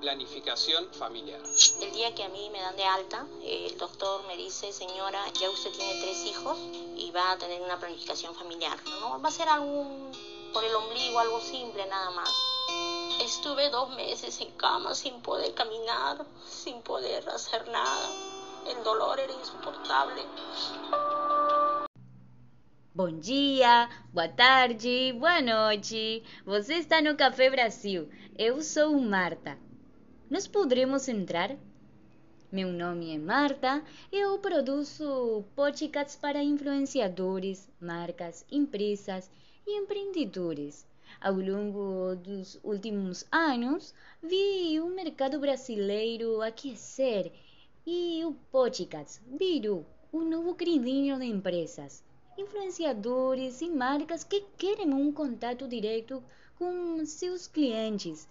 Planificación familiar. El día que a mí me dan de alta, el doctor me dice, señora, ya usted tiene tres hijos y va a tener una planificación familiar. No va a ser algo por el ombligo, algo simple nada más. Estuve dos meses en cama sin poder caminar, sin poder hacer nada. El dolor era insoportable. Bom dia, boa tarde, boa noite. Você está no Café Brasil. Eu sou Marta. Nós poderemos entrar? Meu nome é Marta eu produzo podcasts para influenciadores, marcas, empresas e empreendedores. Ao longo dos últimos anos, vi o mercado brasileiro aquecer e o podcast virou um novo queridinho de empresas influenciadores e marcas que querem um contato direto com seus clientes,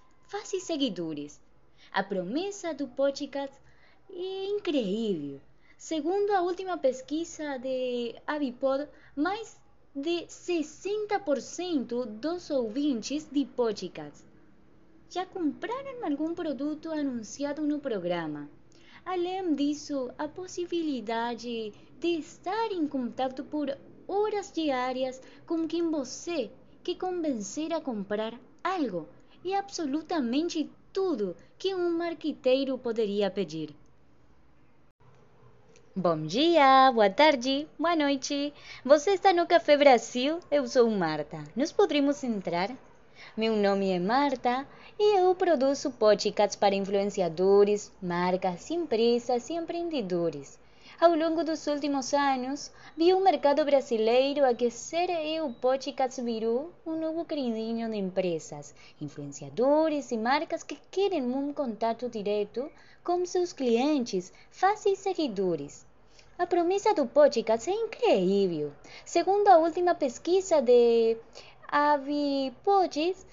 e seguidores. A promessa do podcast é incrível. Segundo a última pesquisa de Avipod, mais de 60% dos ouvintes de podcast já compraram algum produto anunciado no programa. Além disso, a possibilidade de estar em contato por horas diárias com quem você quer convencer a comprar algo e absolutamente tudo que um marqueteiro poderia pedir. Bom dia, boa tarde, boa noite. Você está no Café Brasil? Eu sou Marta. Nós poderíamos entrar? Meu nome é Marta e eu produzo podcasts para influenciadores, marcas, empresas e empreendedores. Ao longo dos últimos anos, vi o mercado brasileiro aquecer e o podcast virou um novo queridinho de empresas, influenciadores e marcas que querem um contato direto com seus clientes, e seguidores. A promessa do podcast é incrível. Segundo a última pesquisa de Avipods,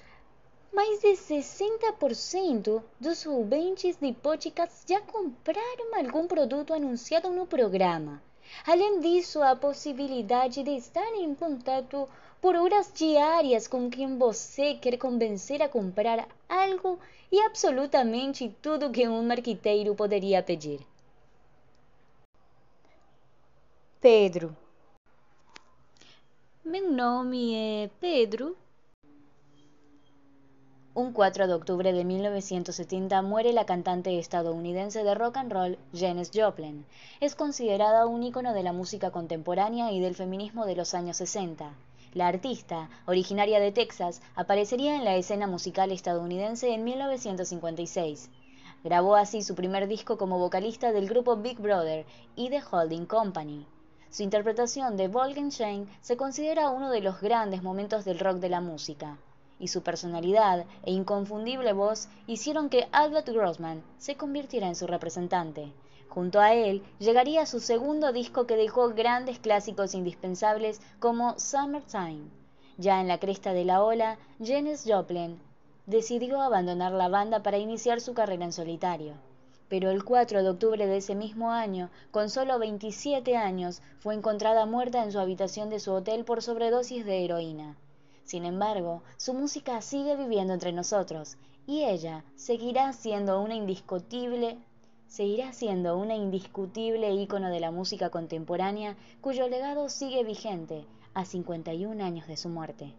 mais de 60% dos ouvintes de podcast já compraram algum produto anunciado no programa. Além disso, a possibilidade de estar em contato por horas diárias com quem você quer convencer a comprar algo e absolutamente tudo que um marqueteiro poderia pedir. Pedro. Meu nome é Pedro un 4 de octubre de 1970 muere la cantante estadounidense de rock and roll Janis Joplin. Es considerada un ícono de la música contemporánea y del feminismo de los años 60. La artista, originaria de Texas, aparecería en la escena musical estadounidense en 1956. Grabó así su primer disco como vocalista del grupo Big Brother y The Holding Company. Su interpretación de Shane se considera uno de los grandes momentos del rock de la música y su personalidad e inconfundible voz hicieron que Albert Grossman se convirtiera en su representante. Junto a él llegaría su segundo disco que dejó grandes clásicos indispensables como Summertime. Ya en la cresta de la ola, Janis Joplin decidió abandonar la banda para iniciar su carrera en solitario. Pero el 4 de octubre de ese mismo año, con solo 27 años, fue encontrada muerta en su habitación de su hotel por sobredosis de heroína. Sin embargo, su música sigue viviendo entre nosotros y ella seguirá siendo una indiscutible seguirá siendo una indiscutible ícono de la música contemporánea cuyo legado sigue vigente a 51 años de su muerte.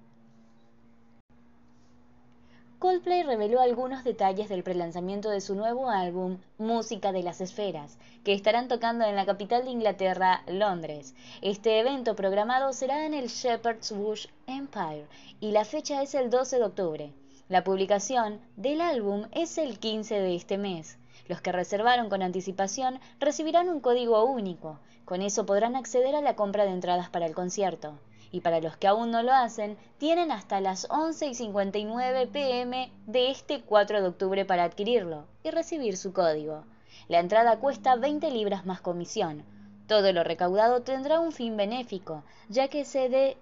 Coldplay reveló algunos detalles del prelanzamiento de su nuevo álbum Música de las Esferas, que estarán tocando en la capital de Inglaterra, Londres. Este evento programado será en el Shepherd's Bush Empire y la fecha es el 12 de octubre. La publicación del álbum es el 15 de este mes. Los que reservaron con anticipación recibirán un código único. Con eso podrán acceder a la compra de entradas para el concierto y para los que aún no lo hacen, tienen hasta las 11 y 59 pm de este 4 de octubre para adquirirlo y recibir su código. La entrada cuesta 20 libras más comisión. Todo lo recaudado tendrá un fin benéfico, ya que se,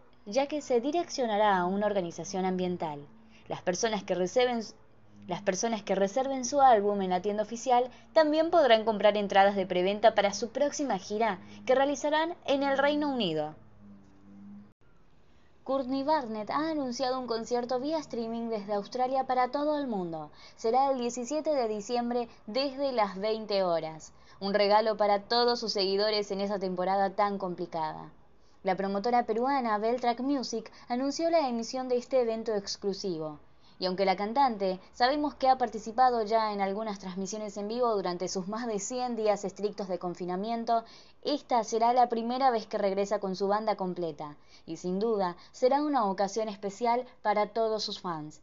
se direccionará a una organización ambiental. Las personas que reserven su álbum en la tienda oficial también podrán comprar entradas de preventa para su próxima gira que realizarán en el Reino Unido. Courtney Barnett ha anunciado un concierto vía streaming desde Australia para todo el mundo. Será el 17 de diciembre desde las 20 horas. Un regalo para todos sus seguidores en esa temporada tan complicada. La promotora peruana Beltrack Music anunció la emisión de este evento exclusivo. Y aunque la cantante sabemos que ha participado ya en algunas transmisiones en vivo durante sus más de 100 días estrictos de confinamiento, esta será la primera vez que regresa con su banda completa, y sin duda será una ocasión especial para todos sus fans.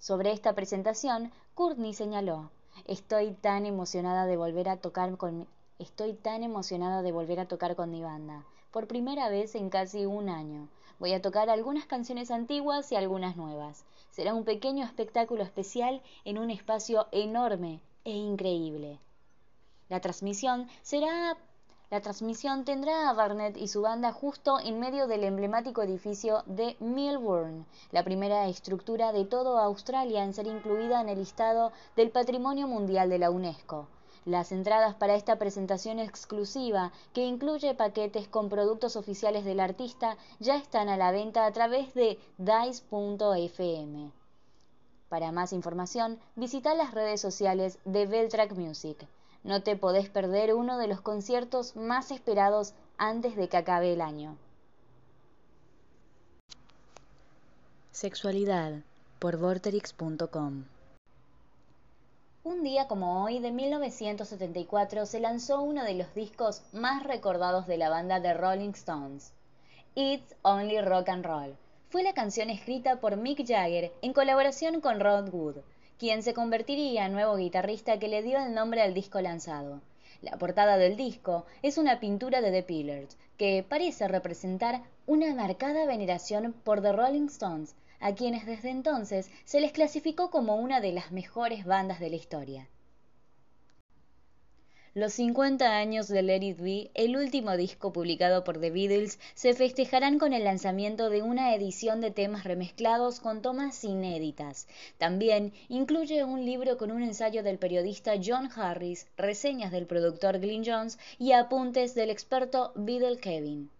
Sobre esta presentación, Courtney señaló, Estoy tan emocionada de volver a tocar con Estoy tan emocionada de volver a tocar con mi banda, por primera vez en casi un año. Voy a tocar algunas canciones antiguas y algunas nuevas. Será un pequeño espectáculo especial en un espacio enorme e increíble. La transmisión será la transmisión tendrá a Barnett y su banda justo en medio del emblemático edificio de Melbourne, la primera estructura de toda Australia en ser incluida en el listado del Patrimonio Mundial de la UNESCO. Las entradas para esta presentación exclusiva, que incluye paquetes con productos oficiales del artista, ya están a la venta a través de dice.fm. Para más información, visita las redes sociales de Beltrack Music. No te podés perder uno de los conciertos más esperados antes de que acabe el año. Sexualidad por Vorterix.com un día como hoy de 1974 se lanzó uno de los discos más recordados de la banda de Rolling Stones, It's Only Rock and Roll. Fue la canción escrita por Mick Jagger en colaboración con Rod Wood, quien se convertiría en nuevo guitarrista que le dio el nombre al disco lanzado. La portada del disco es una pintura de The Pillars, que parece representar una marcada veneración por The Rolling Stones, a quienes desde entonces se les clasificó como una de las mejores bandas de la historia. Los 50 años de Let It el último disco publicado por The Beatles, se festejarán con el lanzamiento de una edición de temas remezclados con tomas inéditas. También incluye un libro con un ensayo del periodista John Harris, reseñas del productor Glyn Jones y apuntes del experto Beatle Kevin.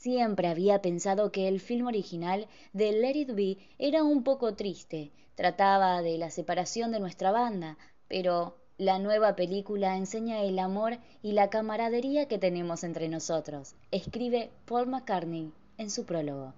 Siempre había pensado que el film original de Let It Be era un poco triste. Trataba de la separación de nuestra banda, pero la nueva película enseña el amor y la camaradería que tenemos entre nosotros, escribe Paul McCartney en su prólogo.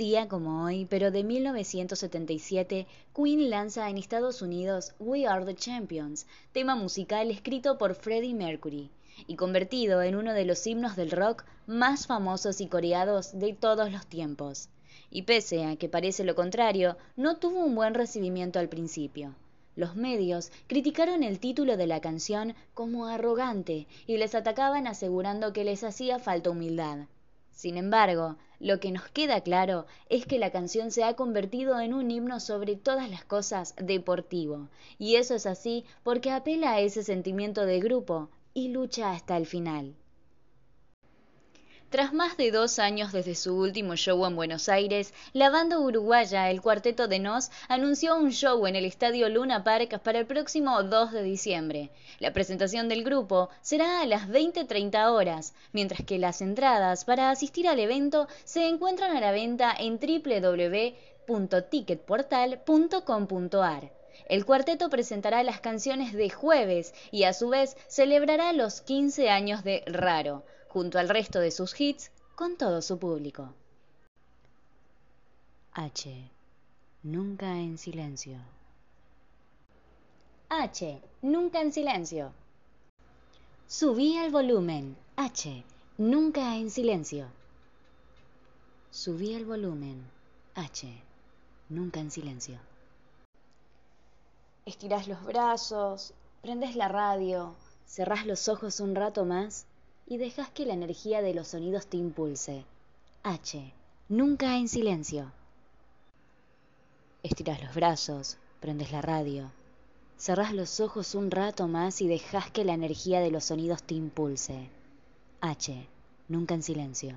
Día como hoy, pero de 1977, Queen lanza en Estados Unidos We Are the Champions, tema musical escrito por Freddie Mercury y convertido en uno de los himnos del rock más famosos y coreados de todos los tiempos. Y pese a que parece lo contrario, no tuvo un buen recibimiento al principio. Los medios criticaron el título de la canción como arrogante y les atacaban asegurando que les hacía falta humildad. Sin embargo, lo que nos queda claro es que la canción se ha convertido en un himno sobre todas las cosas deportivo, y eso es así porque apela a ese sentimiento de grupo y lucha hasta el final. Tras más de dos años desde su último show en Buenos Aires, la banda uruguaya El Cuarteto de Nos anunció un show en el Estadio Luna Park para el próximo 2 de diciembre. La presentación del grupo será a las 20.30 horas, mientras que las entradas para asistir al evento se encuentran a la venta en www.ticketportal.com.ar. El cuarteto presentará las canciones de jueves y a su vez celebrará los 15 años de Raro junto al resto de sus hits, con todo su público. H. Nunca en silencio. H. Nunca en silencio. Subí el volumen. H. Nunca en silencio. Subí el volumen. H. Nunca en silencio. Estirás los brazos, prendes la radio, cerrás los ojos un rato más y dejas que la energía de los sonidos te impulse. H. Nunca en silencio. Estiras los brazos, prendes la radio, cerrás los ojos un rato más y dejas que la energía de los sonidos te impulse. H. Nunca en silencio.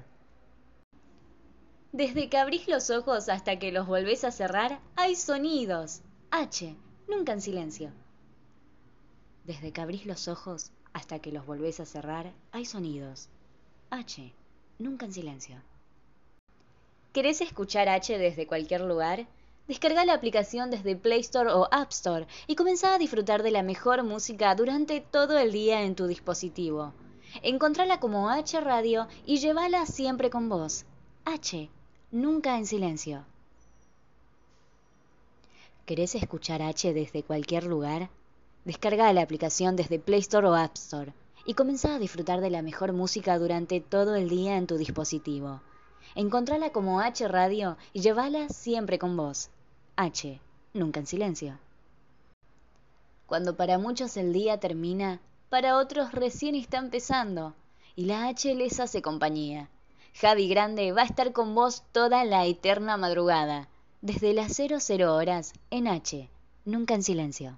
Desde que abrís los ojos hasta que los volvés a cerrar, hay sonidos. H. Nunca en silencio. Desde que abrís los ojos hasta que los volvés a cerrar, hay sonidos. H. Nunca en silencio. ¿Querés escuchar H desde cualquier lugar? Descarga la aplicación desde Play Store o App Store y comenzá a disfrutar de la mejor música durante todo el día en tu dispositivo. Encontrala como H Radio y llévala siempre con vos. H. Nunca en silencio. ¿Querés escuchar H desde cualquier lugar? Descarga la aplicación desde Play Store o App Store y comenzá a disfrutar de la mejor música durante todo el día en tu dispositivo. Encontrala como H Radio y llévala siempre con vos. H, nunca en silencio. Cuando para muchos el día termina, para otros recién está empezando y la H les hace compañía. Javi Grande va a estar con vos toda la eterna madrugada, desde las 00 horas en H, nunca en silencio.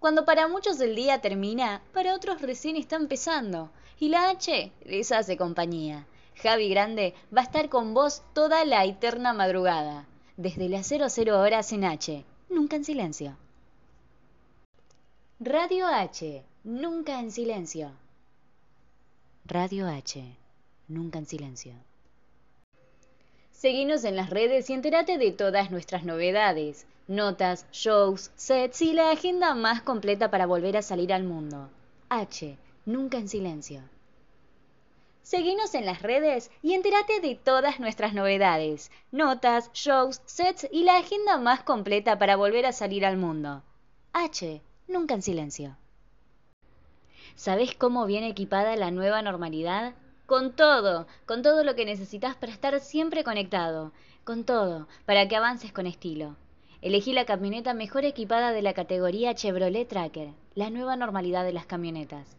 Cuando para muchos el día termina, para otros recién está empezando. Y la H les hace compañía. Javi Grande va a estar con vos toda la eterna madrugada. Desde las 00 horas en H. Nunca en silencio. Radio H. Nunca en silencio. Radio H. Nunca en silencio. Seguinos en las redes y entérate de todas nuestras novedades notas, shows, sets y la agenda más completa para volver a salir al mundo. H. Nunca en silencio. Seguinos en las redes y entérate de todas nuestras novedades, notas, shows, sets y la agenda más completa para volver a salir al mundo. H. Nunca en silencio. ¿Sabes cómo viene equipada la nueva normalidad? Con todo, con todo lo que necesitas para estar siempre conectado, con todo, para que avances con estilo. Elegí la camioneta mejor equipada de la categoría Chevrolet Tracker, la nueva normalidad de las camionetas.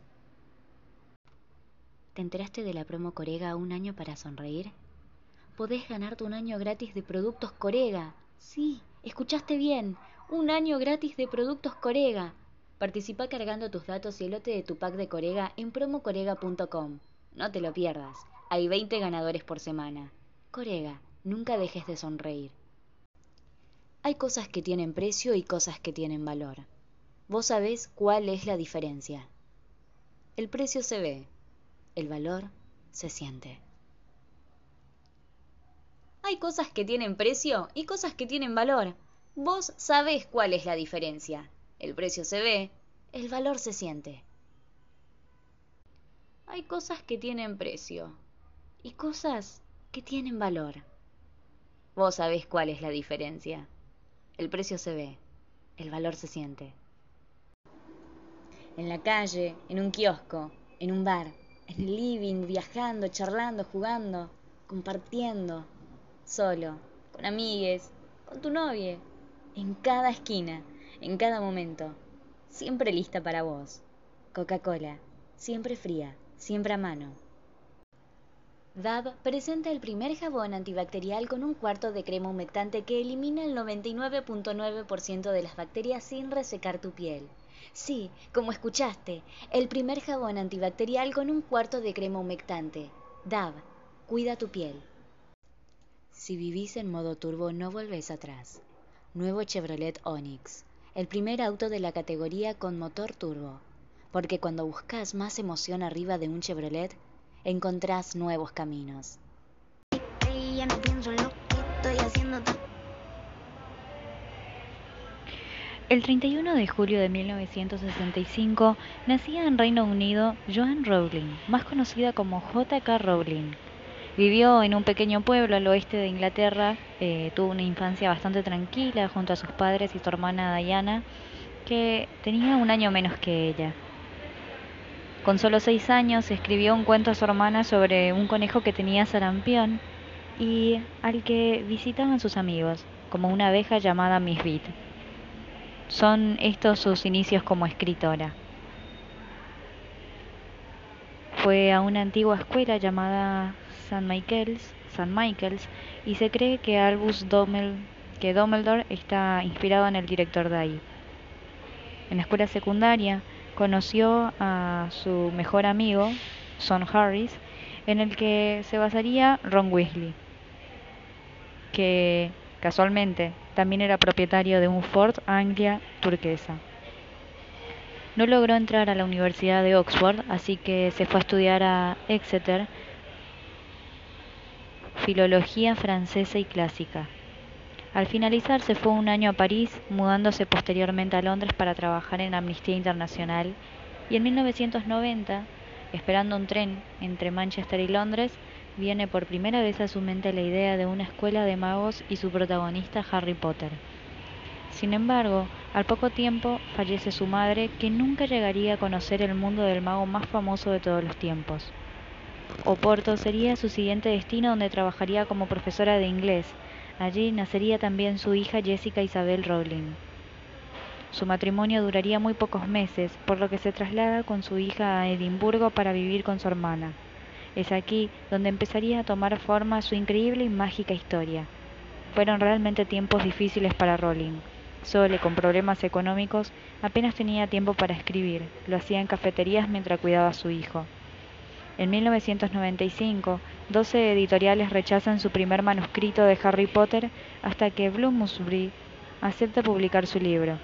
¿Te enteraste de la promo Corega Un año para sonreír? Podés ganarte un año gratis de productos Corega. Sí, escuchaste bien, un año gratis de productos Corega. Participa cargando tus datos y el lote de tu pack de Corega en promocorega.com. No te lo pierdas, hay 20 ganadores por semana. Corega, nunca dejes de sonreír. Hay cosas que tienen precio y cosas que tienen valor. Vos sabés cuál es la diferencia. El precio se ve, el valor se siente. Hay cosas que tienen precio y cosas que tienen valor. Vos sabés cuál es la diferencia. El precio se ve, el valor se siente. Hay cosas que tienen precio y cosas que tienen valor. Vos sabés cuál es la diferencia. El precio se ve, el valor se siente. En la calle, en un kiosco, en un bar, en el living, viajando, charlando, jugando, compartiendo, solo, con amigues, con tu novia, en cada esquina, en cada momento, siempre lista para vos. Coca-Cola, siempre fría, siempre a mano. DAB presenta el primer jabón antibacterial con un cuarto de crema humectante que elimina el 99.9% de las bacterias sin resecar tu piel. Sí, como escuchaste, el primer jabón antibacterial con un cuarto de crema humectante. DAB, cuida tu piel. Si vivís en modo turbo no volvés atrás. Nuevo Chevrolet Onix, el primer auto de la categoría con motor turbo. Porque cuando buscas más emoción arriba de un Chevrolet, encontrás nuevos caminos. El 31 de julio de 1965 nacía en Reino Unido Joan Rowling, más conocida como J.K. Rowling. Vivió en un pequeño pueblo al oeste de Inglaterra, eh, tuvo una infancia bastante tranquila junto a sus padres y su hermana Diana, que tenía un año menos que ella. Con solo seis años escribió un cuento a su hermana sobre un conejo que tenía sarampión y al que visitaban sus amigos, como una abeja llamada Miss Beat. Son estos sus inicios como escritora. Fue a una antigua escuela llamada St. Michael's, St. Michael's y se cree que Albus que Dumbledore está inspirado en el director de ahí. En la escuela secundaria conoció a su mejor amigo, Son Harris, en el que se basaría Ron Weasley, que casualmente también era propietario de un Ford Anglia turquesa. No logró entrar a la Universidad de Oxford, así que se fue a estudiar a Exeter filología francesa y clásica. Al finalizar se fue un año a París, mudándose posteriormente a Londres para trabajar en Amnistía Internacional y en 1990, esperando un tren entre Manchester y Londres, viene por primera vez a su mente la idea de una escuela de magos y su protagonista Harry Potter. Sin embargo, al poco tiempo fallece su madre, que nunca llegaría a conocer el mundo del mago más famoso de todos los tiempos. Oporto sería su siguiente destino donde trabajaría como profesora de inglés, Allí nacería también su hija Jessica Isabel Rowling. Su matrimonio duraría muy pocos meses, por lo que se traslada con su hija a Edimburgo para vivir con su hermana. Es aquí donde empezaría a tomar forma su increíble y mágica historia. Fueron realmente tiempos difíciles para Rowling. Sole, con problemas económicos, apenas tenía tiempo para escribir. Lo hacía en cafeterías mientras cuidaba a su hijo. En 1995, 12 editoriales rechazan su primer manuscrito de Harry Potter hasta que Bloomsbury acepta publicar su libro.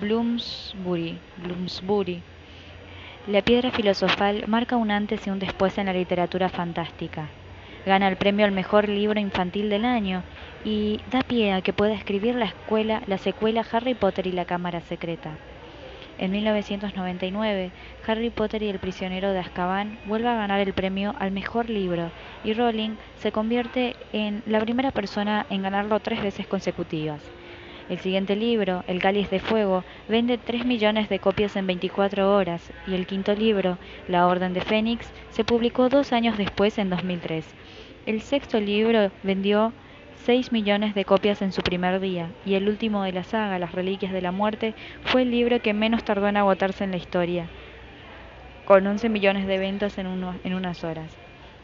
Bloomsbury, Bloomsbury. La piedra filosofal marca un antes y un después en la literatura fantástica. Gana el premio al mejor libro infantil del año y da pie a que pueda escribir la, escuela, la secuela Harry Potter y la Cámara Secreta. En 1999, Harry Potter y el prisionero de Azkaban vuelve a ganar el premio al mejor libro y Rowling se convierte en la primera persona en ganarlo tres veces consecutivas. El siguiente libro, El Cáliz de Fuego, vende 3 millones de copias en 24 horas y el quinto libro, La Orden de Fénix, se publicó dos años después en 2003. El sexto libro vendió 6 millones de copias en su primer día, y el último de la saga, Las Reliquias de la Muerte, fue el libro que menos tardó en agotarse en la historia, con 11 millones de ventas en, en unas horas.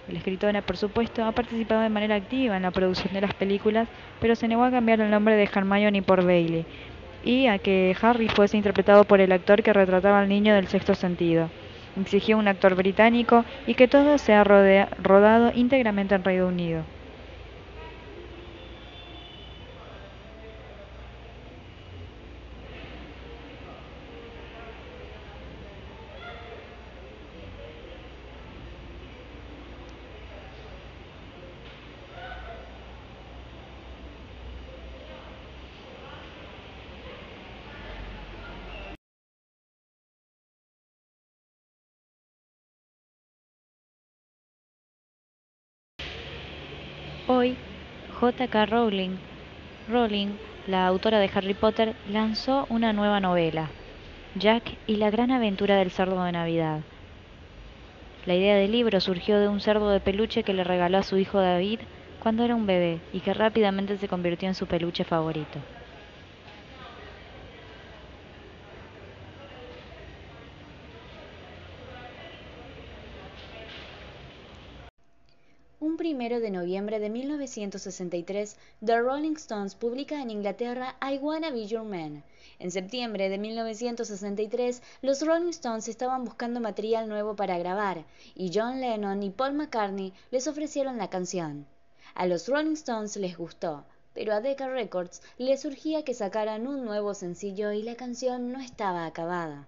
El escritora, por supuesto, ha participado de manera activa en la producción de las películas, pero se negó a cambiar el nombre de Hermione por Bailey, y a que Harry fuese interpretado por el actor que retrataba al niño del sexto sentido. Exigió un actor británico y que todo sea rodado íntegramente en Reino Unido. Hoy, J.K. Rowling, Rowling, la autora de Harry Potter, lanzó una nueva novela, Jack y la gran aventura del cerdo de Navidad. La idea del libro surgió de un cerdo de peluche que le regaló a su hijo David cuando era un bebé y que rápidamente se convirtió en su peluche favorito. Un primero de noviembre de 1963, The Rolling Stones publica en Inglaterra I Wanna Be Your Man. En septiembre de 1963, los Rolling Stones estaban buscando material nuevo para grabar, y John Lennon y Paul McCartney les ofrecieron la canción. A los Rolling Stones les gustó, pero a Decca Records les surgía que sacaran un nuevo sencillo y la canción no estaba acabada.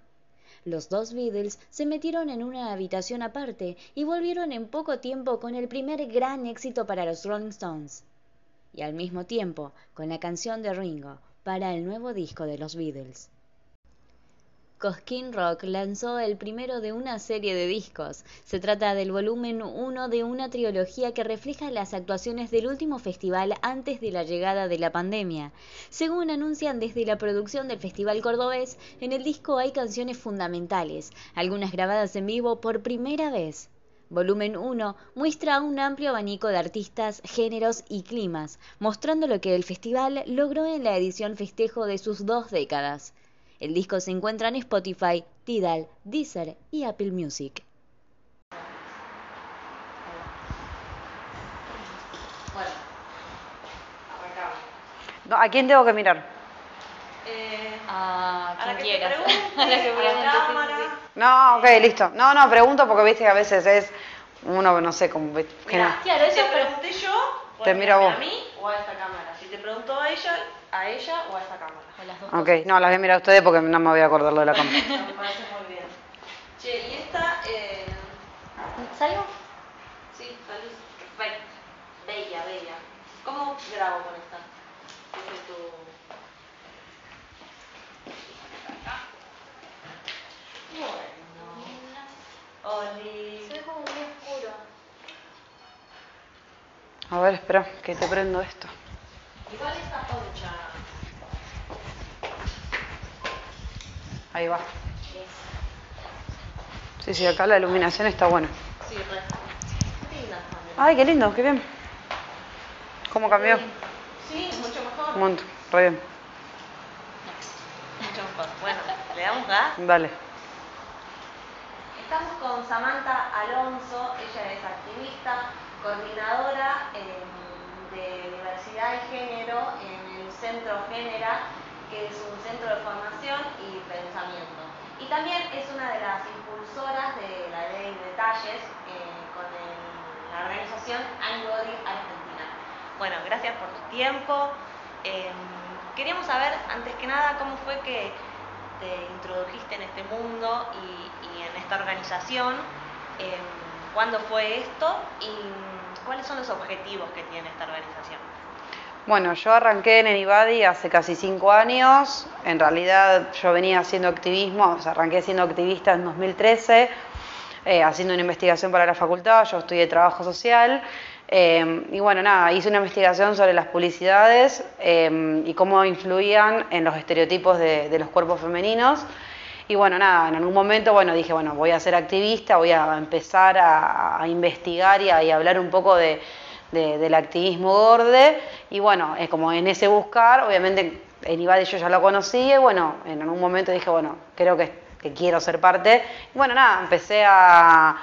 Los dos Beatles se metieron en una habitación aparte y volvieron en poco tiempo con el primer gran éxito para los Rolling Stones. Y al mismo tiempo con la canción de Ringo para el nuevo disco de los Beatles. Cosquín Rock lanzó el primero de una serie de discos. Se trata del volumen 1 de una trilogía que refleja las actuaciones del último festival antes de la llegada de la pandemia. Según anuncian desde la producción del Festival Cordobés, en el disco hay canciones fundamentales, algunas grabadas en vivo por primera vez. Volumen 1 muestra un amplio abanico de artistas, géneros y climas, mostrando lo que el festival logró en la edición festejo de sus dos décadas. El disco se encuentra en Spotify, Tidal, Deezer y Apple Music. ¿A quién tengo que mirar? Eh, a a la quien que te quieras. pregunte, A la que a la pregunte, sí, cámara. sí, sí. No, ok, listo. No, no, pregunto porque viste que a veces es uno, no sé, como... Mirá, Claro, eso te pregunté yo, Te miro a vos. a mí o a esta cámara. Si te preguntó a ella, a ella o a esta cámara. O las dos Ok, no, las voy a mirar a ustedes porque no me voy a acordar lo de la cámara. Me parece muy bien. Che, y esta, eh. ¿Salgo? sí, salud. Perfecto. Bella, bella. ¿Cómo grabo con esta? Es tu... Bueno. Oli. Se ve como muy oscuro. A ver, espera, que te prendo esto. Igual está Ahí va. Sí, sí, acá la iluminación está buena. Sí. Ay, qué lindo, qué bien. ¿Cómo cambió? Sí, mucho mejor. Un montón, re bien. Mucho mejor. Bueno, le damos gas. Dale. Estamos con Samantha Alonso, ella es activista, coordinadora eh, de diversidad y género en el Centro Génera, que es un centro de formación y pensamiento. Y también es una de las impulsoras de la ley de detalles eh, con la organización Anybody Argentina. Bueno, gracias por tu tiempo. Eh, queríamos saber, antes que nada, cómo fue que te introdujiste en este mundo y, en esta organización, eh, cuándo fue esto y cuáles son los objetivos que tiene esta organización. Bueno, yo arranqué en Enibadi hace casi cinco años. En realidad yo venía haciendo activismo, o sea, arranqué siendo activista en 2013, eh, haciendo una investigación para la facultad. Yo estudié trabajo social. eh, y bueno, nada, hice una investigación sobre las publicidades eh, y cómo influían en los estereotipos de, los cuerpos femeninos. Y bueno, nada, en algún momento, bueno, dije, bueno, voy a ser activista, voy a empezar a, a investigar y a, y a hablar un poco de, de- del activismo gorde. Y bueno, es como en ese buscar, obviamente en Ibadi yo ya lo conocía y bueno, en algún momento dije, bueno, creo que, que quiero ser parte. Y bueno, nada, empecé a,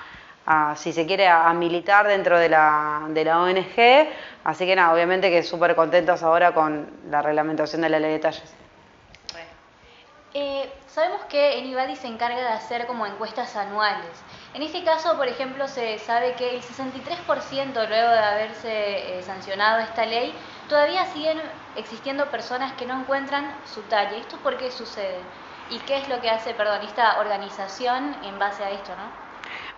a, si se quiere, a, militar dentro de la, de la ONG. Así que nada, obviamente que súper contentos ahora con la reglamentación de la ley de detalles. Re. Eh, sabemos que Enibadi se encarga de hacer como encuestas anuales. En este caso, por ejemplo, se sabe que el 63% luego de haberse eh, sancionado esta ley, todavía siguen existiendo personas que no encuentran su talla. ¿Esto por qué sucede? ¿Y qué es lo que hace, perdón, esta organización en base a esto, no?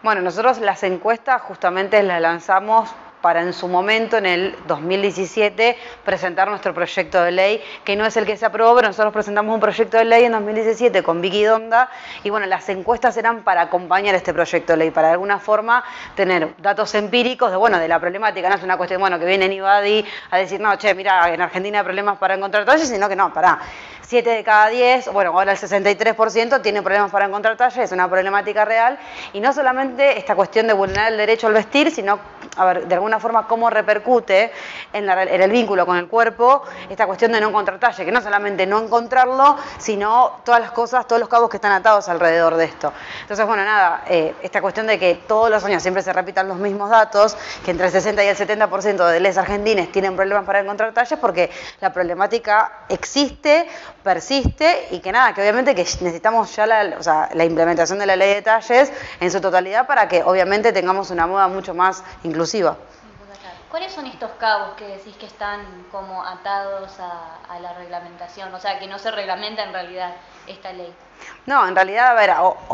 Bueno, nosotros las encuestas justamente las lanzamos para en su momento, en el 2017, presentar nuestro proyecto de ley, que no es el que se aprobó, pero nosotros presentamos un proyecto de ley en 2017 con Vicky Donda, y bueno, las encuestas eran para acompañar este proyecto de ley, para de alguna forma tener datos empíricos de, bueno, de la problemática, no es una cuestión, bueno, que viene Nibadi a decir, no, che, mira, en Argentina hay problemas para encontrar talles, sino que no, pará, 7 de cada 10, bueno, ahora el 63% tiene problemas para encontrar talles, es una problemática real, y no solamente esta cuestión de vulnerar el derecho al vestir, sino a ver, de alguna forma cómo repercute en, el vínculo con el cuerpo esta cuestión de no encontrar talle, que no solamente no encontrarlo, sino todas las cosas, todos los cabos que están atados alrededor de esto. Entonces, bueno, nada, eh, esta cuestión de que todos los años siempre se repitan los mismos datos, que entre el 60 y el 70% de les argentines tienen problemas para encontrar talles, porque la problemática existe, persiste y que nada, que obviamente que necesitamos ya la, la implementación de la ley de talles en su totalidad para que obviamente tengamos una moda mucho más inclusiva exclusiva. ¿Cuáles son estos cabos que decís que están como atados a, la reglamentación? O sea, que no se reglamenta en realidad esta ley. No, en realidad, a ver,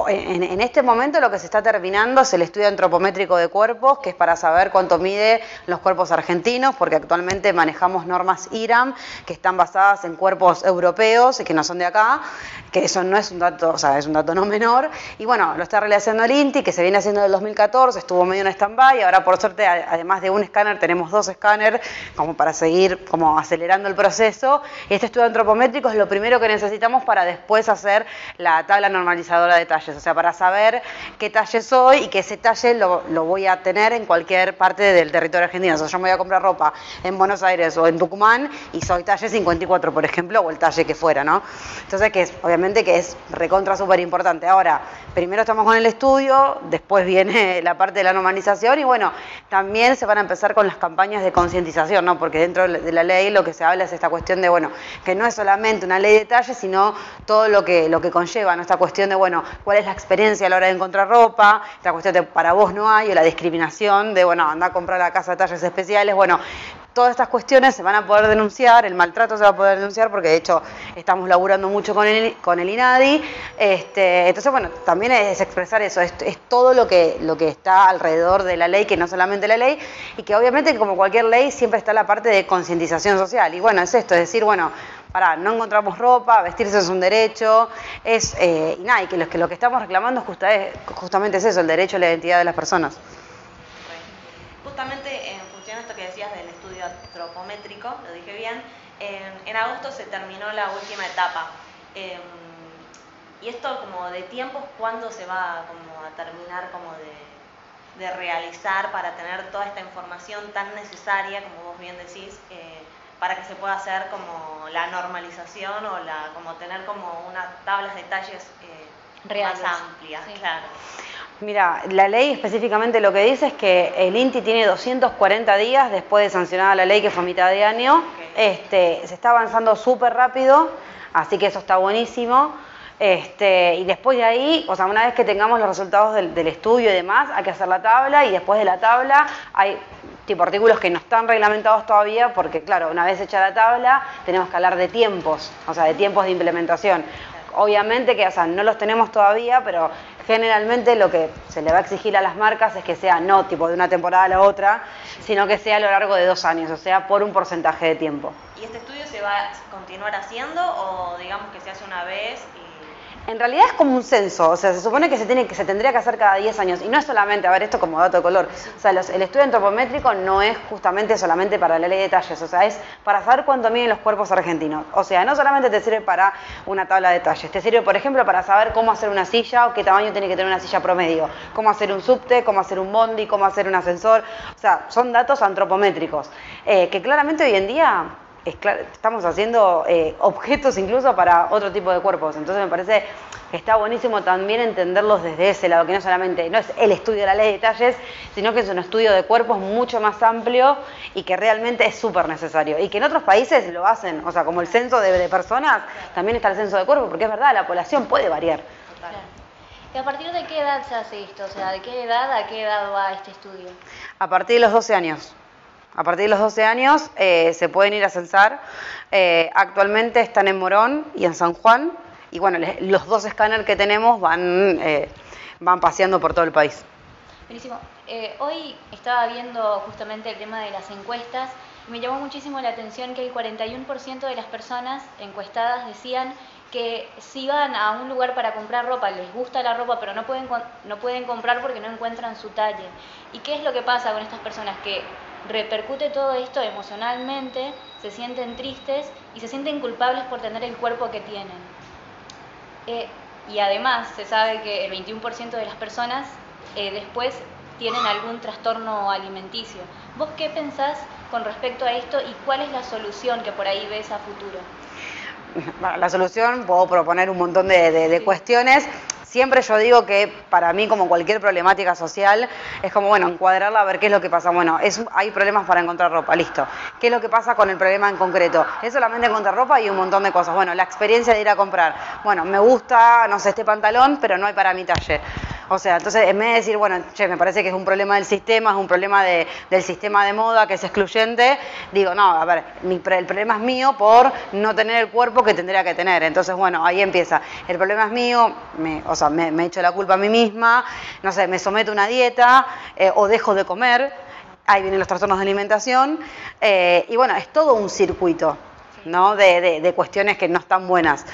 en, este momento lo que se está terminando es el estudio antropométrico de cuerpos, que es para saber cuánto mide los cuerpos argentinos, porque actualmente manejamos normas IRAM que están basadas en cuerpos europeos y que no son de acá, que eso no es un dato, o sea, es un dato no menor. Y bueno, lo está realizando el INTI, que se viene haciendo desde el 2014, estuvo medio en stand-by, ahora por suerte, además de un escáner, tenemos dos escáneres como para seguir como acelerando el proceso. Este estudio antropométrico es lo primero que necesitamos para después hacer la tabla normalizadora de talles, o sea, para saber qué talle soy y que ese talle lo, voy a tener en cualquier parte del territorio argentino. O sea, yo me voy a comprar ropa en Buenos Aires o en Tucumán y soy talle 54, por ejemplo, o el talle que fuera, ¿no? Entonces, que obviamente que es recontra súper importante. Ahora, primero estamos con el estudio, después viene la parte de la normalización y bueno, también se van a empezar con las campañas de concientización, ¿no? Porque dentro de la ley lo que se habla es esta cuestión de, bueno, que no es solamente una ley de talles, sino todo lo que, lo que conlleva, ¿no? Esta cuestión de, bueno, cuál es la experiencia a la hora de encontrar ropa, esta cuestión de para vos no hay, o la discriminación de, bueno, anda a comprar a casa de talles especiales, bueno, todas estas cuestiones se van a poder denunciar, el maltrato se va a poder denunciar porque de hecho estamos laburando mucho con el, con el INADI. Este, entonces, bueno, también es expresar eso, es, es, todo lo que, lo que está alrededor de la ley, que no solamente la ley, y que obviamente como cualquier ley siempre está la parte de concientización social. Y bueno, es esto, es decir, bueno, para, no encontramos ropa, vestirse es un derecho, es, eh, y nada, y que lo, que lo que estamos reclamando justamente es eso, el derecho a la identidad de las personas. Justamente en función de esto que decías del estudio antropométrico, lo dije bien, en, agosto se terminó la última etapa. Em, y esto como de tiempos, ¿cuándo se va como a terminar como de, de realizar para tener toda esta información tan necesaria, como vos bien decís, eh, para que se pueda hacer como la normalización o la como tener como unas tablas de talles eh, más amplias, claro. Mira, la ley específicamente lo que dice es que el INTI tiene 240 días después de sancionada la ley que fue a mitad de año. Este, se está avanzando súper rápido, así que eso está buenísimo. Este, y después de ahí, o sea, una vez que tengamos los resultados del, estudio y demás, hay que hacer la tabla y después de la tabla hay tipo artículos que no están reglamentados todavía, porque claro, una vez hecha la tabla, tenemos que hablar de tiempos, o sea, de tiempos de implementación. Obviamente que, no los tenemos todavía, pero generalmente lo que se le va a exigir a las marcas es que sea no tipo de una temporada a la otra, sino que sea a lo largo de dos años, o sea, por un porcentaje de tiempo. ¿Y este estudio se va a continuar haciendo o digamos que se hace una vez en realidad es como un censo, o sea, se supone que se, tiene, que se tendría que hacer cada 10 años, y no es solamente, a ver, esto como dato de color, o sea, el estudio antropométrico no es justamente solamente para la ley de talles, o sea, es para saber cuánto miden los cuerpos argentinos. O sea, no solamente te sirve para una tabla de talles, te sirve, por ejemplo, para saber cómo hacer una silla o qué tamaño tiene que tener una silla promedio, cómo hacer un subte, cómo hacer un bondi, cómo hacer un ascensor, o sea, son datos antropométricos, eh, que claramente hoy en día estamos haciendo eh, objetos incluso para otro tipo de cuerpos. Entonces me parece que está buenísimo también entenderlos desde ese lado, que no solamente no es el estudio de la ley de detalles, sino que es un estudio de cuerpos mucho más amplio y que realmente es súper necesario. Y que en otros países lo hacen, o sea, como el censo de, personas, también está el censo de cuerpos, porque es verdad, la población puede variar. ¿Y a partir de qué edad se hace esto? O sea, ¿de qué edad a qué edad va este estudio? A partir de los 12 años. A partir de los 12 años eh, se pueden ir a censar. Eh, actualmente están en Morón y en San Juan. Y bueno, los dos escáneres que tenemos van, eh, van paseando por todo el país. Buenísimo. hoy estaba viendo justamente el tema de las encuestas y me llamó muchísimo la atención que el 41% de las personas encuestadas decían que si van a un lugar para comprar ropa, les gusta la ropa, pero no pueden, no pueden comprar porque no encuentran su talle. ¿Y qué es lo que pasa con estas personas? Que repercute todo esto emocionalmente, se sienten tristes y se sienten culpables por tener el cuerpo que tienen. Eh, y además se sabe que el 21% de las personas eh, después tienen algún trastorno alimenticio. ¿Vos qué pensás con respecto a esto y cuál es la solución que por ahí ves a futuro? la solución puedo proponer un montón de, cuestiones. Siempre yo digo que para mí, como cualquier problemática social, es como, bueno, encuadrarla a ver qué es lo que pasa. Bueno, es, hay problemas para encontrar ropa, listo. ¿Qué es lo que pasa con el problema en concreto? Es solamente encontrar ropa y un montón de cosas. Bueno, la experiencia de ir a comprar. Bueno, me gusta, no sé, este pantalón, pero no hay para mi talle. O sea, entonces en vez de decir, bueno, che, me parece que es un problema del sistema, es un problema de, del sistema de moda que es excluyente, digo, no, a ver, mi, el problema es mío por no tener el cuerpo que tendría que tener. Entonces, bueno, ahí empieza. El problema es mío, me, o sea, me, me echo la culpa a mí misma, no sé, me someto a una dieta eh, o dejo de comer, ahí vienen los trastornos de alimentación, eh, y bueno, es todo un circuito, ¿no? De, de cuestiones que no están buenas.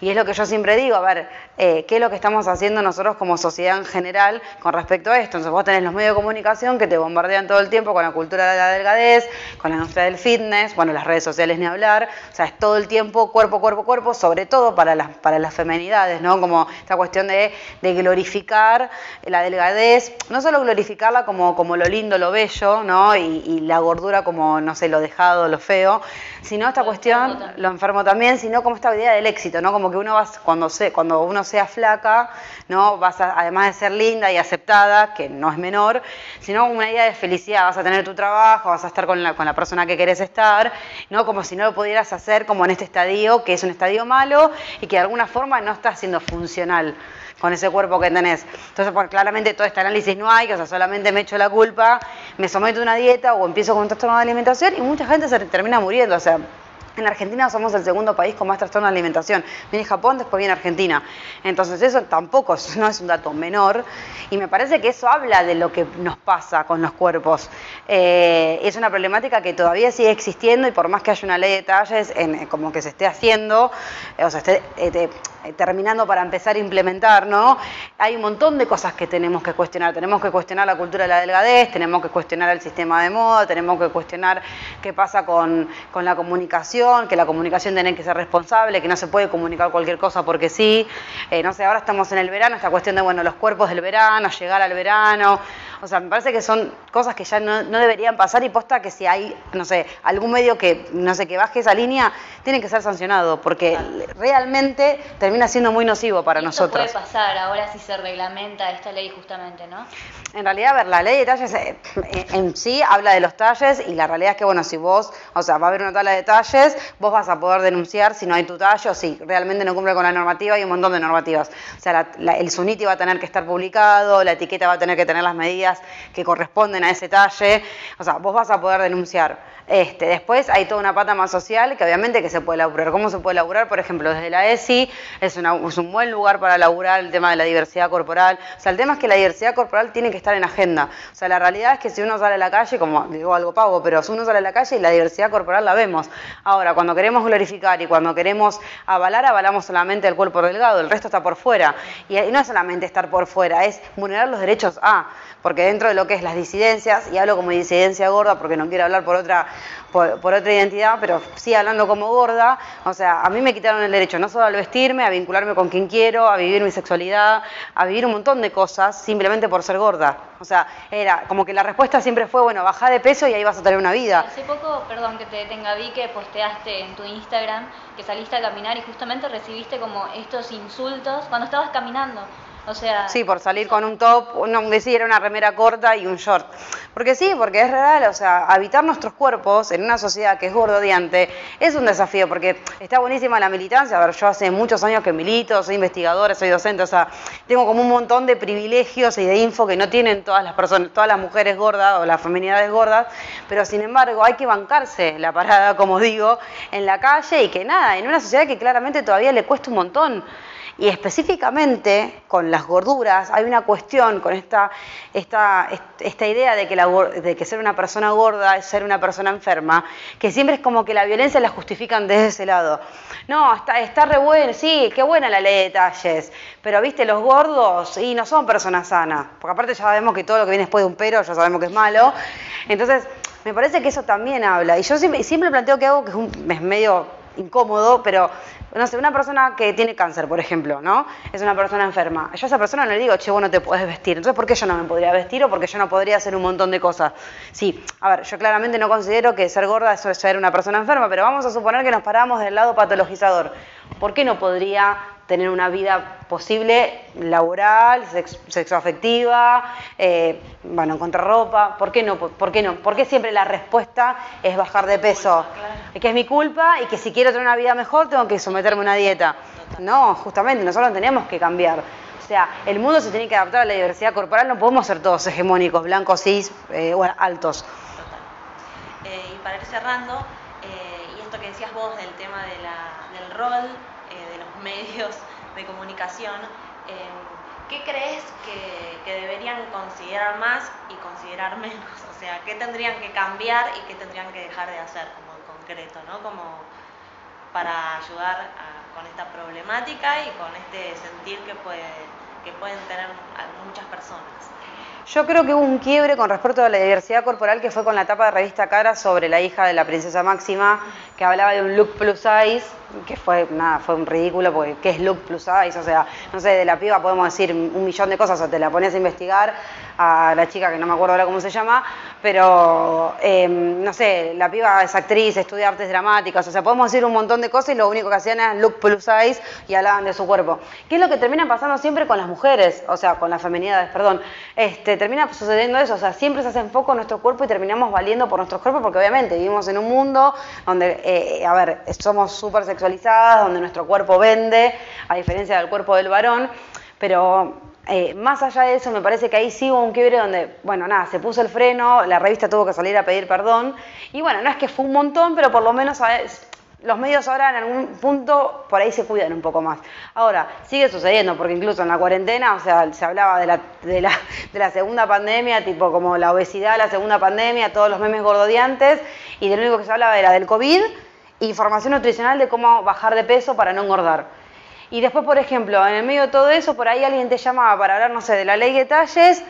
Y es lo que yo siempre digo, a ver, eh, qué es lo que estamos haciendo nosotros como sociedad en general con respecto a esto. Entonces vos tenés los medios de comunicación que te bombardean todo el tiempo con la cultura de la delgadez, con la industria del fitness, bueno, las redes sociales ni hablar, o sea, es todo el tiempo cuerpo, cuerpo, cuerpo, sobre todo para las, para las femenidades, ¿no? Como esta cuestión de, glorificar la delgadez, no solo glorificarla como, como lo lindo, lo bello, ¿no? Y, la gordura como, no sé, lo dejado, lo feo, sino esta cuestión, lo enfermo también, sino como esta idea del éxito, ¿no? Como que uno va, cuando, se, cuando uno sea flaca, ¿no? Vas además de ser linda y aceptada, que no es menor, sino una idea de felicidad, vas a tener tu trabajo, vas a estar con la, con la persona que querés estar, ¿no? Como si no lo pudieras hacer como en este estadio, que es un estadio malo y que de alguna forma no está siendo funcional con ese cuerpo que tenés. Entonces, pues, claramente todo este análisis no hay, o sea, solamente me echo la culpa, me someto a una dieta o empiezo con un trastorno de alimentación y mucha gente se termina muriendo, o sea, en Argentina somos el segundo país con más trastorno de alimentación. Viene Japón, después viene Argentina. Entonces eso tampoco no es un dato menor y me parece que eso habla de lo que nos pasa con los cuerpos. Eh, es una problemática que todavía sigue existiendo y por más que haya una ley de talles, en, como que se esté haciendo, eh, o sea, esté, eh, terminando para empezar a implementar, ¿no? Hay un montón de cosas que tenemos que cuestionar. Tenemos que cuestionar la cultura de la delgadez, tenemos que cuestionar el sistema de moda, tenemos que cuestionar qué pasa con, con la comunicación que la comunicación tiene que ser responsable, que no se puede comunicar cualquier cosa porque sí. Eh, no sé, ahora estamos en el verano, esta cuestión de, bueno, los cuerpos del verano, llegar al verano. O sea, me parece que son cosas que ya no, deberían pasar y posta que si hay, no sé, algún medio que, no sé, que baje esa línea, tiene que ser sancionado porque realmente termina siendo muy nocivo para nosotros. puede pasar ahora si se reglamenta esta ley justamente, ¿no? En realidad, a ver, la ley de talles eh, en sí habla de los talles y la realidad es que, bueno, si vos, o sea, va a haber una tabla de talles, vos vas a poder denunciar si no hay tu tallo, si realmente no cumple con la normativa, hay un montón de normativas. O sea, el SUNITI va a tener que estar publicado, la etiqueta va a tener que tener las medidas que corresponden a ese talle, o sea, vos vas a poder denunciar. Este, después hay toda una pata más social que obviamente que se puede laburar. ¿Cómo se puede laburar? Por ejemplo, desde la ESI es, un buen lugar para laburar el tema de la diversidad corporal. O sea, el tema es que la diversidad corporal tiene que estar en agenda. O sea, la realidad es que si uno sale a la calle, como digo algo pago, pero si uno sale a la calle y la diversidad corporal la vemos. Ahora, cuando queremos glorificar y cuando queremos avalar, avalamos solamente el cuerpo delgado, el resto está por fuera. Y no es solamente estar por fuera, es vulnerar los derechos a, porque dentro de lo que es las disidencias, y hablo como disidencia gorda porque no quiero hablar por otra por, otra identidad, pero sí hablando como gorda, o sea, a mí me quitaron el derecho no solo a vestirme, a vincularme con quien quiero, a vivir mi sexualidad, a vivir un montón de cosas simplemente por ser gorda. O sea, era como que la respuesta siempre fue, bueno, baja de peso y ahí vas a tener una vida. Hace poco, perdón que te detenga, vi que posteaste en tu Instagram que saliste a caminar y justamente recibiste como estos insultos cuando estabas caminando. O sea, sí, por salir con un top, no, decir, una remera corta y un short. Porque sí, porque es real, o sea, habitar nuestros cuerpos en una sociedad que es gordodiante es un desafío, porque está buenísima la militancia. A ver, yo hace muchos años que milito, soy investigadora, soy docente, o sea, tengo como un montón de privilegios y de info que no tienen todas las personas, todas las mujeres gordas o las feminidades gordas, pero sin embargo hay que bancarse la parada, como digo, en la calle y que nada, en una sociedad que claramente todavía le cuesta un montón. Y específicamente con las gorduras hay una cuestión con esta, esta, esta idea de que, de que ser una persona gorda es ser una persona enferma, que siempre es como que la violencia la justifican desde ese lado. No, está, está re bueno, sí, qué buena la ley de detalles, pero viste, los gordos y no son personas sanas, porque aparte ya sabemos que todo lo que viene después de un pero ya sabemos que es malo. Entonces, me parece que eso también habla. Y yo siempre, siempre planteo que hago que es, un, es medio incómodo, pero no sé, una persona que tiene cáncer, por ejemplo, ¿no? Es una persona enferma. Yo a esa persona no le digo, che, vos no te puedes vestir. Entonces, ¿por qué yo no me podría vestir o por qué yo no podría hacer un montón de cosas? Sí, a ver, yo claramente no considero que ser gorda es ser una persona enferma, pero vamos a suponer que nos paramos del lado patologizador. ¿Por qué no podría tener una vida posible laboral, sexoafectiva, eh, bueno, encontrar ropa, ¿por qué no? ¿Por qué no? ¿Por qué siempre la respuesta es bajar de peso? Que es mi culpa y que si quiero tener una vida mejor tengo que someterme a una dieta. No, justamente, nosotros tenemos que cambiar. O sea, el mundo se tiene que adaptar a la diversidad corporal, no podemos ser todos hegemónicos, blancos, cis, eh, altos. Eh, y para ir cerrando, eh, y esto que decías vos del tema del rol medios de comunicación, ¿qué crees que, deberían considerar más y considerar menos? O sea, ¿qué tendrían que cambiar y qué tendrían que dejar de hacer como en concreto, ¿no? Como para ayudar con esta problemática y con este sentir que, puede, que pueden tener muchas personas. Yo creo que hubo un quiebre con respecto a la diversidad corporal que fue con la etapa de revista Cara sobre la hija de la princesa Máxima, que hablaba de un look plus size, que fue nada, fue un ridículo, porque ¿qué es look plus size? O sea, no sé, de la piba podemos decir un millón de cosas, o te la pones a investigar a la chica que no me acuerdo ahora cómo se llama, pero em, no sé, la piba es actriz, estudia artes dramáticas, o sea, podemos decir un montón de cosas y lo único que hacían era look plus size y hablaban de su cuerpo. ¿Qué es lo que termina pasando siempre con las mujeres? O sea, con las feminidades, perdón. Este, termina sucediendo eso, o sea, siempre se hace enfoco en nuestro cuerpo y terminamos valiendo por nuestros cuerpos porque obviamente vivimos en un mundo donde, eh, a ver, somos súper sexualizadas, donde nuestro cuerpo vende, a diferencia del cuerpo del varón, pero eh, más allá de eso, me parece que ahí sí hubo un quiebre donde, bueno, nada, se puso el freno, la revista tuvo que salir a pedir perdón. Y bueno, no es que fue un montón, pero por lo menos los medios ahora en algún punto por ahí se cuidan un poco más. Ahora, sigue sucediendo, porque incluso en la cuarentena, o sea, se hablaba de la, de la, de la segunda pandemia, tipo como la obesidad, la segunda pandemia, todos los memes gordodiantes, y de lo único que se hablaba era del COVID, información nutricional de cómo bajar de peso para no engordar. Y después, por ejemplo, en el medio de todo eso, por ahí alguien te llamaba para hablar, no sé, de la ley de talles,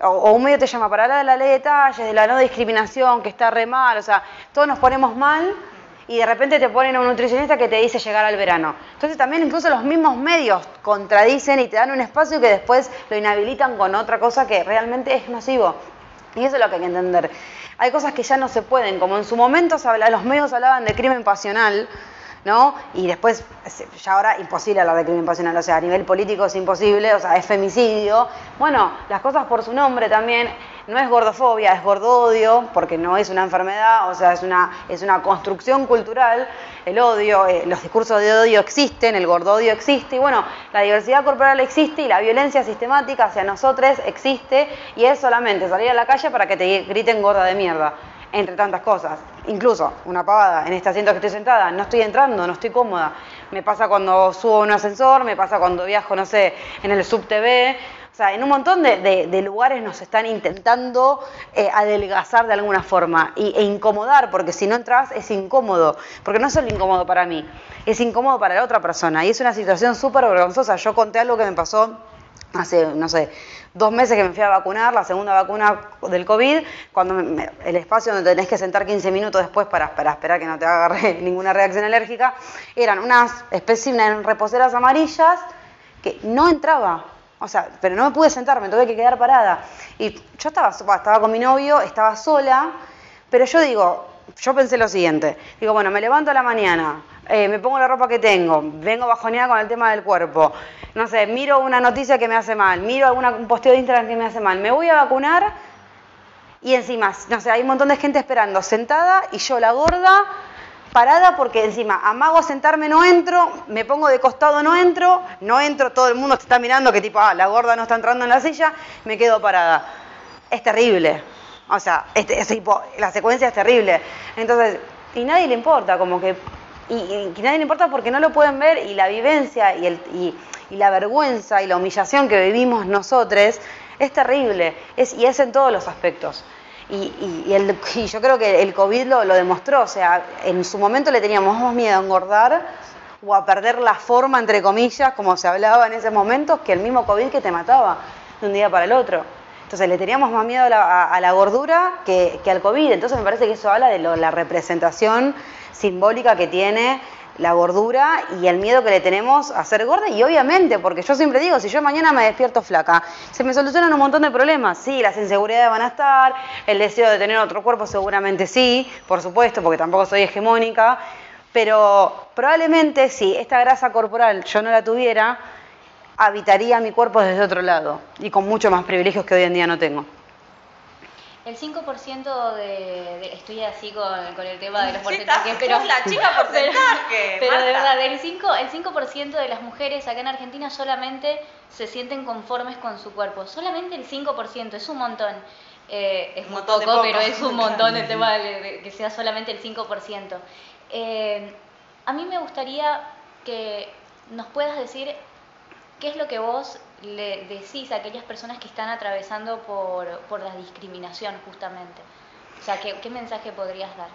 o, un medio te llama para hablar de la ley de talles, de la no discriminación, que está re mal, o sea, todos nos ponemos mal y de repente te ponen a un nutricionista que te dice llegar al verano. Entonces también incluso los mismos medios contradicen y te dan un espacio que después lo inhabilitan con otra cosa que realmente es nocivo. Y eso es lo que hay que entender. Hay cosas que ya no se pueden, como en su momento los medios hablaban de crimen pasional, ¿no? Y después, ya ahora imposible hablar de crimen pasional, o sea, a nivel político es imposible, o sea, es femicidio. Bueno, las cosas por su nombre también, no es gordofobia, es gordodio, porque no es una enfermedad, o sea, es una, es una construcción cultural. El odio, eh, los discursos de odio existen, el gordodio existe, y bueno, la diversidad corporal existe y la violencia sistemática hacia nosotros existe, y es solamente salir a la calle para que te griten gorda de mierda entre tantas cosas. Incluso una pavada, en este asiento que estoy sentada, no estoy entrando, no estoy cómoda. Me pasa cuando subo un ascensor, me pasa cuando viajo, no sé, en el subtv. O sea, en un montón de, lugares nos están intentando eh, adelgazar de alguna forma e incomodar, porque si no entras es incómodo, porque no es solo incómodo para mí, es incómodo para la otra persona. Y es una situación súper vergonzosa. Yo conté algo que me pasó hace, no sé, dos meses que me fui a vacunar, la segunda vacuna del COVID, cuando el espacio donde tenés que sentar 15 minutos después para, esperar que no te agarre ninguna reacción alérgica, eran unas especies, de reposeras amarillas que no entraba. O sea, pero no me pude sentar, me tuve que quedar parada. Y yo estaba, estaba con mi novio, estaba sola, pero yo digo, yo pensé lo siguiente, digo, bueno, me levanto a la mañana, eh, me pongo la ropa que tengo, vengo bajoneada con el tema del cuerpo, no sé, miro una noticia que me hace mal, miro alguna, un posteo de Instagram que me hace mal, me voy a vacunar y encima, no sé, hay un montón de gente esperando sentada y yo la gorda parada porque encima amago sentarme, no entro, me pongo de costado, no entro, no entro, todo el mundo está mirando que tipo, ah, la gorda no está entrando en la silla, me quedo parada. Es terrible. O sea, este, tipo, la secuencia es terrible. Entonces, y nadie le importa, como que, y, y, nadie le importa porque no lo pueden ver y la vivencia y, el, y, y la vergüenza y la humillación que vivimos nosotros es terrible es, y es en todos los aspectos. Y, el, yo creo que el COVID lo, lo, demostró, o sea, en su momento le teníamos más miedo a engordar o a perder la forma, entre comillas, como se hablaba en ese momento, que el mismo COVID que te mataba de un día para el otro. Entonces le teníamos más miedo a la, gordura que, al COVID. Entonces me parece que eso habla de la representación simbólica que tiene la gordura y el miedo que le tenemos a ser gorda y obviamente, porque yo siempre digo, si yo mañana me despierto flaca, se me solucionan un montón de problemas, sí, las inseguridades van a estar, el deseo de tener otro cuerpo seguramente sí, por supuesto, porque tampoco soy hegemónica, pero probablemente si esta grasa corporal yo no la tuviera, habitaría mi cuerpo desde otro lado y con mucho más privilegios que hoy en día no tengo. El 5% de, Estoy así con, el tema de los porcentajes, pero. la chica porcentaje. Pero, de verdad, el 5%, el 5 de las mujeres acá en Argentina solamente se sienten conformes con su cuerpo. Solamente el 5%, es un montón. Eh, es muy poco, pero es un montón el tema de, que sea solamente el 5%. Eh, a mí me gustaría que nos puedas decir qué es lo que vos le decís a aquellas personas que están atravesando por, por la discriminación justamente? O sea, ¿qué, mensaje podrías dar?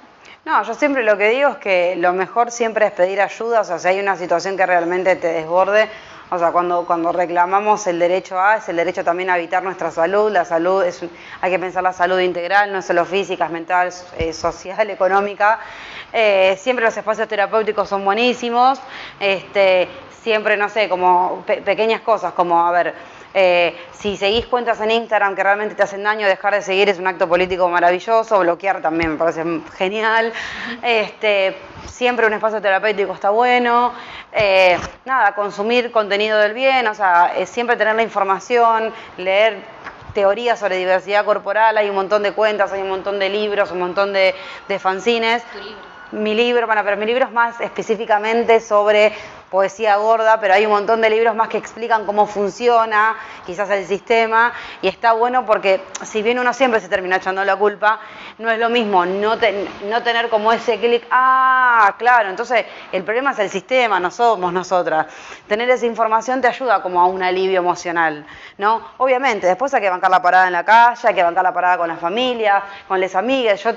No, yo siempre lo que digo es que lo mejor siempre es pedir ayuda, o sea, si hay una situación que realmente te desborde, o sea, cuando, cuando reclamamos el derecho a, es el derecho también a evitar nuestra salud, la salud, es, hay que pensar la salud integral, no solo física, es mental, eh, social, económica. Eh, siempre los espacios terapéuticos son buenísimos, este, siempre, no sé, como pequeñas cosas, como, a ver, eh, si seguís cuentas en Instagram que realmente te hacen daño, dejar de seguir es un acto político maravilloso, bloquear también me parece genial. Este, siempre un espacio terapéutico está bueno. Eh, nada, consumir contenido del bien, o sea, siempre tener la información, leer teorías sobre diversidad corporal, hay un montón de cuentas, hay un montón de libros, un montón de, de fanzines. Mi libro, bueno, pero mi libro es más específicamente sobre poesía gorda, pero hay un montón de libros más que explican cómo funciona quizás el sistema y está bueno porque si bien uno siempre se termina echando la culpa, no es lo mismo no, no tener como ese clic, ah, claro, entonces el problema es el sistema, no somos nosotras. Tener esa información te ayuda como a un alivio emocional, ¿no? Obviamente, después hay que bancar la parada en la calle, hay que bancar la parada con la familia, con las amigas. Yo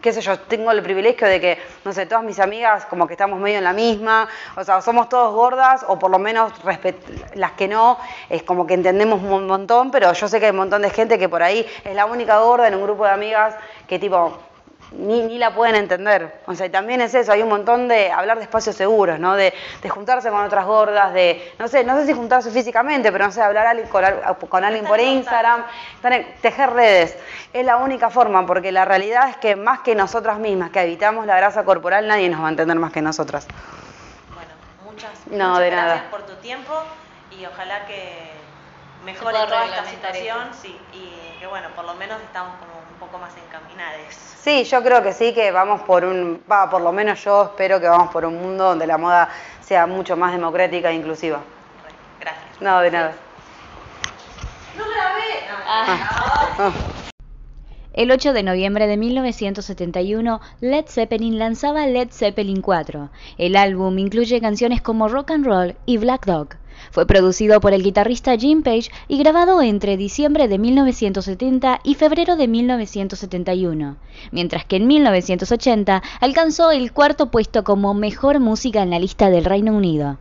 qué sé yo, tengo el privilegio de que, no sé, todas mis amigas como que estamos medio en la misma, o sea, somos todos gordas, o por lo menos las que no, es como que entendemos un montón, pero yo sé que hay un montón de gente que por ahí es la única gorda en un grupo de amigas que tipo, ni, ni, la pueden entender. O sea, y también es eso, hay un montón de hablar de espacios seguros, ¿no? De, de, juntarse con otras gordas, de, no sé, no sé si juntarse físicamente, pero no sé, hablar con, con alguien por Instagram, tejer redes. Es la única forma, porque la realidad es que más que nosotras mismas, que evitamos la grasa corporal, nadie nos va a entender más que nosotras. Bueno, muchas, no, de gracias nada. por tu tiempo y ojalá que mejore toda esta situación sí, y que bueno, por lo menos estamos como poco más encaminadas. Sí, yo creo que sí, que vamos por un, va, por lo menos yo espero que vamos por un mundo donde la moda sea mucho más democrática e inclusiva. Gracias. No, de nada. No grabé. Ah. Ah. El 8 de noviembre de 1971, Led Zeppelin lanzaba Led Zeppelin 4. El álbum incluye canciones como Rock and Roll y Black Dog. Fue producido por el guitarrista Jim Page y grabado entre diciembre de 1970 y febrero de 1971, mientras que en 1980 alcanzó el cuarto puesto como mejor música en la lista del Reino Unido.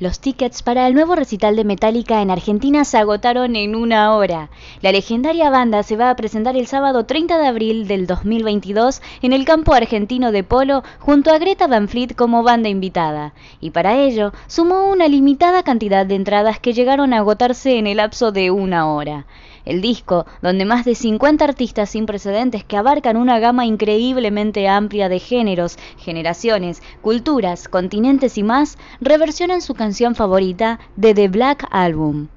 Los tickets para el nuevo recital de Metallica en Argentina se agotaron en una hora. La legendaria banda se va a presentar el sábado 30 de abril del 2022 en el campo argentino de polo junto a Greta Van Fleet como banda invitada, y para ello sumó una limitada cantidad de entradas que llegaron a agotarse en el lapso de una hora. El disco, donde más de 50 artistas sin precedentes que abarcan una gama increíblemente amplia de géneros, generaciones, culturas, continentes y más, reversionan su canción favorita de The Black Album.